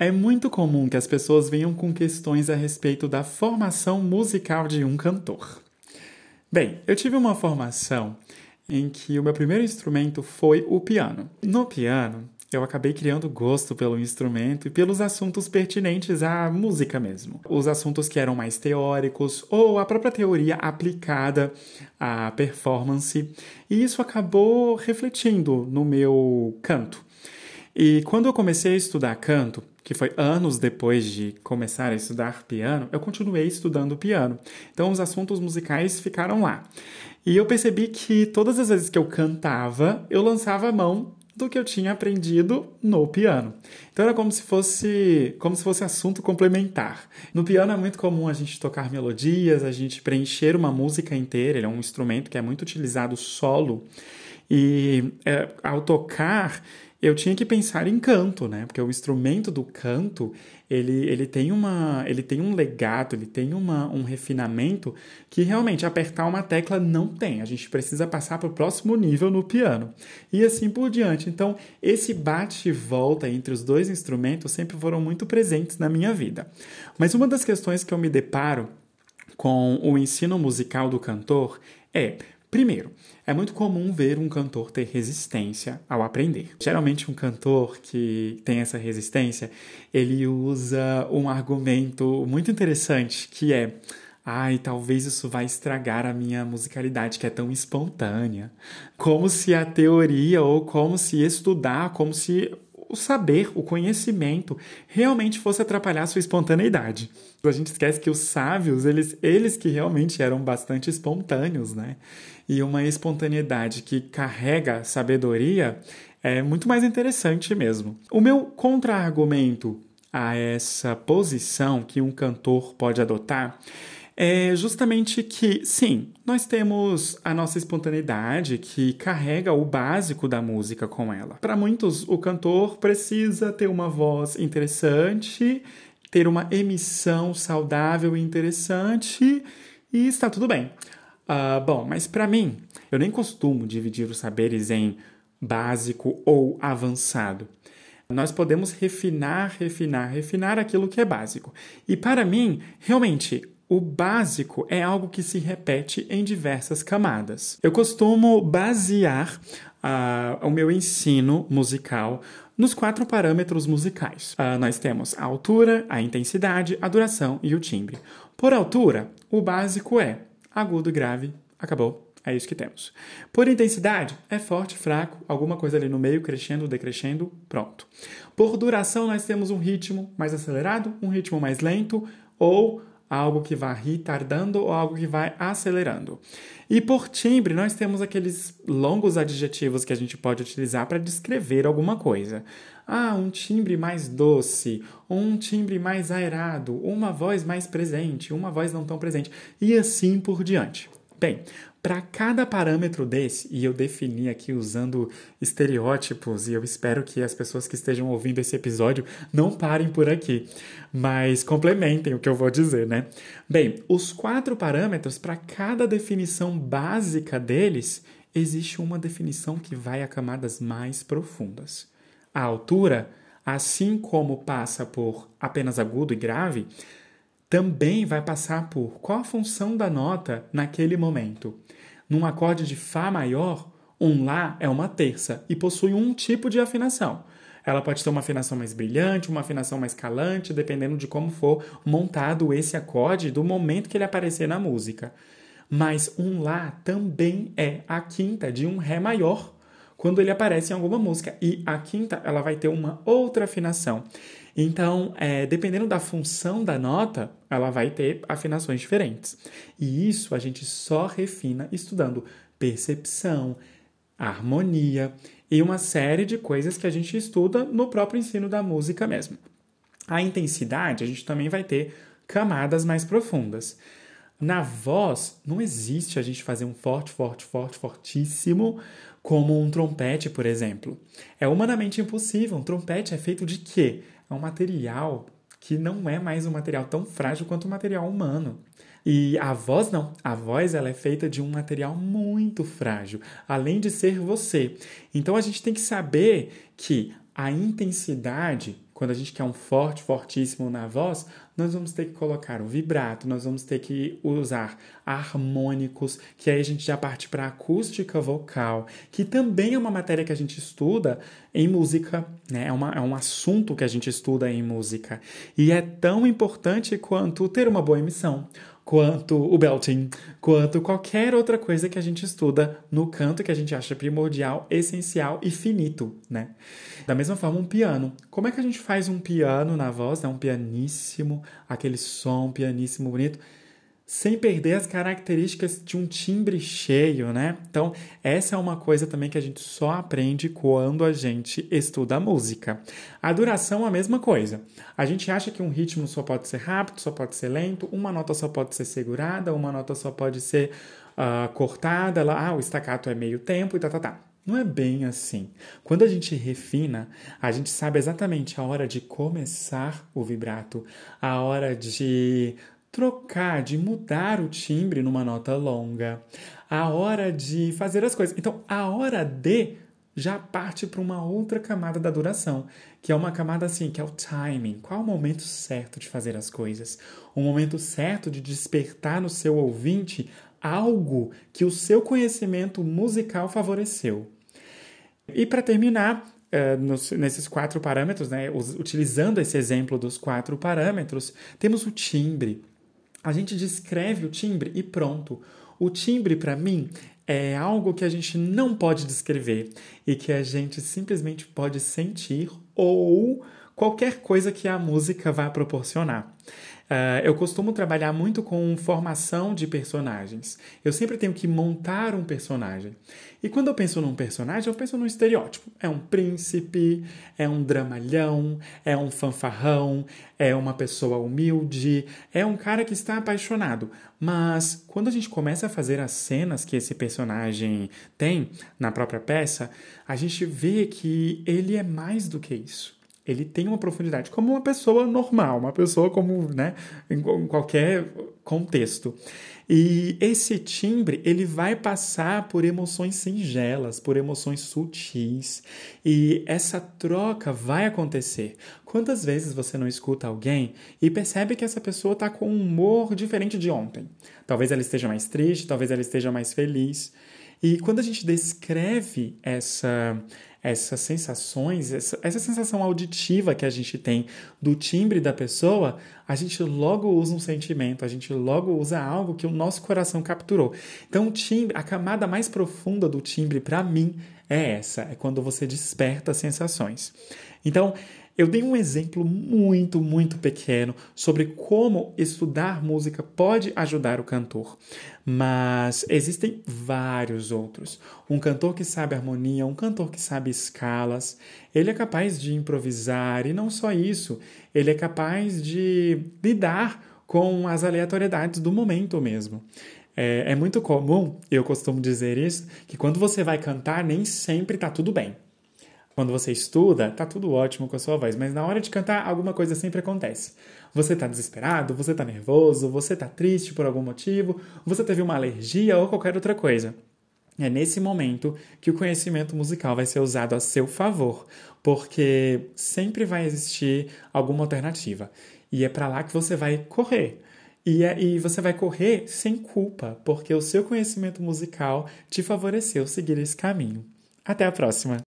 É muito comum que as pessoas venham com questões a respeito da formação musical de um cantor. Bem, eu tive uma formação em que o meu primeiro instrumento foi o piano. No piano, eu acabei criando gosto pelo instrumento e pelos assuntos pertinentes à música mesmo. Os assuntos que eram mais teóricos ou a própria teoria aplicada à performance, e isso acabou refletindo no meu canto. E quando eu comecei a estudar canto, que foi anos depois de começar a estudar piano, eu continuei estudando piano. Então os assuntos musicais ficaram lá. E eu percebi que todas as vezes que eu cantava, eu lançava a mão do que eu tinha aprendido no piano. Então era como se fosse como se fosse assunto complementar. No piano é muito comum a gente tocar melodias, a gente preencher uma música inteira, ele é um instrumento que é muito utilizado solo. E é, ao tocar, eu tinha que pensar em canto, né? Porque o instrumento do canto, ele, ele tem uma, ele tem um legato, ele tem uma, um refinamento que realmente apertar uma tecla não tem. A gente precisa passar para o próximo nível no piano. E assim por diante. Então, esse bate e volta entre os dois instrumentos sempre foram muito presentes na minha vida. Mas uma das questões que eu me deparo com o ensino musical do cantor é Primeiro, é muito comum ver um cantor ter resistência ao aprender. Geralmente, um cantor que tem essa resistência, ele usa um argumento muito interessante que é ai, talvez isso vai estragar a minha musicalidade que é tão espontânea. Como se a teoria ou como se estudar, como se o saber, o conhecimento, realmente fosse atrapalhar sua espontaneidade. A gente esquece que os sábios, eles, eles que realmente eram bastante espontâneos, né? E uma espontaneidade que carrega sabedoria é muito mais interessante mesmo. O meu contra-argumento a essa posição que um cantor pode adotar é justamente que, sim, nós temos a nossa espontaneidade que carrega o básico da música com ela. Para muitos, o cantor precisa ter uma voz interessante, ter uma emissão saudável e interessante e está tudo bem. Uh, bom, mas para mim, eu nem costumo dividir os saberes em básico ou avançado. Nós podemos refinar, refinar, refinar aquilo que é básico. E para mim, realmente, o básico é algo que se repete em diversas camadas. Eu costumo basear uh, o meu ensino musical nos quatro parâmetros musicais. Uh, nós temos a altura, a intensidade, a duração e o timbre. Por altura, o básico é agudo, grave, acabou. É isso que temos. Por intensidade, é forte, fraco, alguma coisa ali no meio, crescendo, decrescendo, pronto. Por duração, nós temos um ritmo mais acelerado, um ritmo mais lento ou algo que vai retardando ou algo que vai acelerando. E por timbre, nós temos aqueles longos adjetivos que a gente pode utilizar para descrever alguma coisa. Ah, um timbre mais doce, um timbre mais aerado, uma voz mais presente, uma voz não tão presente, e assim por diante. Bem, para cada parâmetro desse, e eu defini aqui usando estereótipos, e eu espero que as pessoas que estejam ouvindo esse episódio não parem por aqui, mas complementem o que eu vou dizer, né? Bem, os quatro parâmetros, para cada definição básica deles, existe uma definição que vai a camadas mais profundas. A altura, assim como passa por apenas agudo e grave, também vai passar por qual a função da nota naquele momento. Num acorde de Fá maior, um Lá é uma terça e possui um tipo de afinação. Ela pode ter uma afinação mais brilhante, uma afinação mais calante, dependendo de como for montado esse acorde do momento que ele aparecer na música. Mas um Lá também é a quinta de um Ré maior quando ele aparece em alguma música. E a quinta ela vai ter uma outra afinação. Então, é, dependendo da função da nota, ela vai ter afinações diferentes. E isso a gente só refina estudando percepção, harmonia e uma série de coisas que a gente estuda no próprio ensino da música mesmo. A intensidade, a gente também vai ter camadas mais profundas. Na voz, não existe a gente fazer um forte, forte, forte, fortíssimo, como um trompete, por exemplo. É humanamente impossível. Um trompete é feito de quê? é um material que não é mais um material tão frágil quanto o material humano. E a voz não, a voz ela é feita de um material muito frágil, além de ser você. Então a gente tem que saber que a intensidade, quando a gente quer um forte, fortíssimo na voz, nós vamos ter que colocar o vibrato, nós vamos ter que usar harmônicos, que aí a gente já parte para acústica vocal, que também é uma matéria que a gente estuda em música, né? É, uma, é um assunto que a gente estuda em música. E é tão importante quanto ter uma boa emissão, quanto o belting, quanto qualquer outra coisa que a gente estuda no canto que a gente acha primordial, essencial e finito, né? Da mesma forma, um piano. Como é que a gente faz um piano na voz, né? Um pianíssimo, aquele som pianíssimo bonito sem perder as características de um timbre cheio, né? Então, essa é uma coisa também que a gente só aprende quando a gente estuda música. A duração é a mesma coisa. A gente acha que um ritmo só pode ser rápido, só pode ser lento, uma nota só pode ser segurada, uma nota só pode ser uh, cortada, ah, o staccato é meio tempo e tá, tá, tá. Não é bem assim. Quando a gente refina, a gente sabe exatamente a hora de começar o vibrato, a hora de trocar, de mudar o timbre numa nota longa, a hora de fazer as coisas. Então, a hora de já parte para uma outra camada da duração, que é uma camada assim, que é o timing. Qual o momento certo de fazer as coisas? O momento certo de despertar no seu ouvinte algo que o seu conhecimento musical favoreceu. E para terminar, Uh, nos, nesses quatro parâmetros, né, utilizando esse exemplo dos quatro parâmetros, temos o timbre. A gente descreve o timbre e pronto. O timbre, para mim, é algo que a gente não pode descrever e que a gente simplesmente pode sentir ou qualquer coisa que a música vá proporcionar. Uh, eu costumo trabalhar muito com formação de personagens. Eu sempre tenho que montar um personagem. E quando eu penso num personagem, eu penso num estereótipo. É um príncipe, é um dramalhão, é um fanfarrão, é uma pessoa humilde, é um cara que está apaixonado. Mas quando a gente começa a fazer as cenas que esse personagem tem na própria peça, a gente vê que ele é mais do que isso ele tem uma profundidade, como uma pessoa normal, uma pessoa como, né, em qualquer contexto. E esse timbre, ele vai passar por emoções singelas, por emoções sutis, e essa troca vai acontecer. Quantas vezes você não escuta alguém e percebe que essa pessoa está com um humor diferente de ontem? Talvez ela esteja mais triste, talvez ela esteja mais feliz. E quando a gente descreve essa, essas sensações, essa, essa sensação auditiva que a gente tem do timbre da pessoa, a gente logo usa um sentimento, a gente logo usa algo que o nosso coração capturou. Então, o timbre, a camada mais profunda do timbre, para mim, é essa: é quando você desperta sensações. Então, eu dei um exemplo muito, muito pequeno sobre como estudar música pode ajudar o cantor, mas existem vários outros. Um cantor que sabe harmonia, um cantor que sabe escalas, ele é capaz de improvisar e não só isso, ele é capaz de lidar com as aleatoriedades do momento mesmo. É, é muito comum, eu costumo dizer isso, que quando você vai cantar, nem sempre está tudo bem. Quando você estuda, tá tudo ótimo com a sua voz, mas na hora de cantar, alguma coisa sempre acontece. Você tá desesperado, você tá nervoso, você tá triste por algum motivo, você teve uma alergia ou qualquer outra coisa. É nesse momento que o conhecimento musical vai ser usado a seu favor, porque sempre vai existir alguma alternativa. E é para lá que você vai correr. E, é, e você vai correr sem culpa, porque o seu conhecimento musical te favoreceu seguir esse caminho. Até a próxima!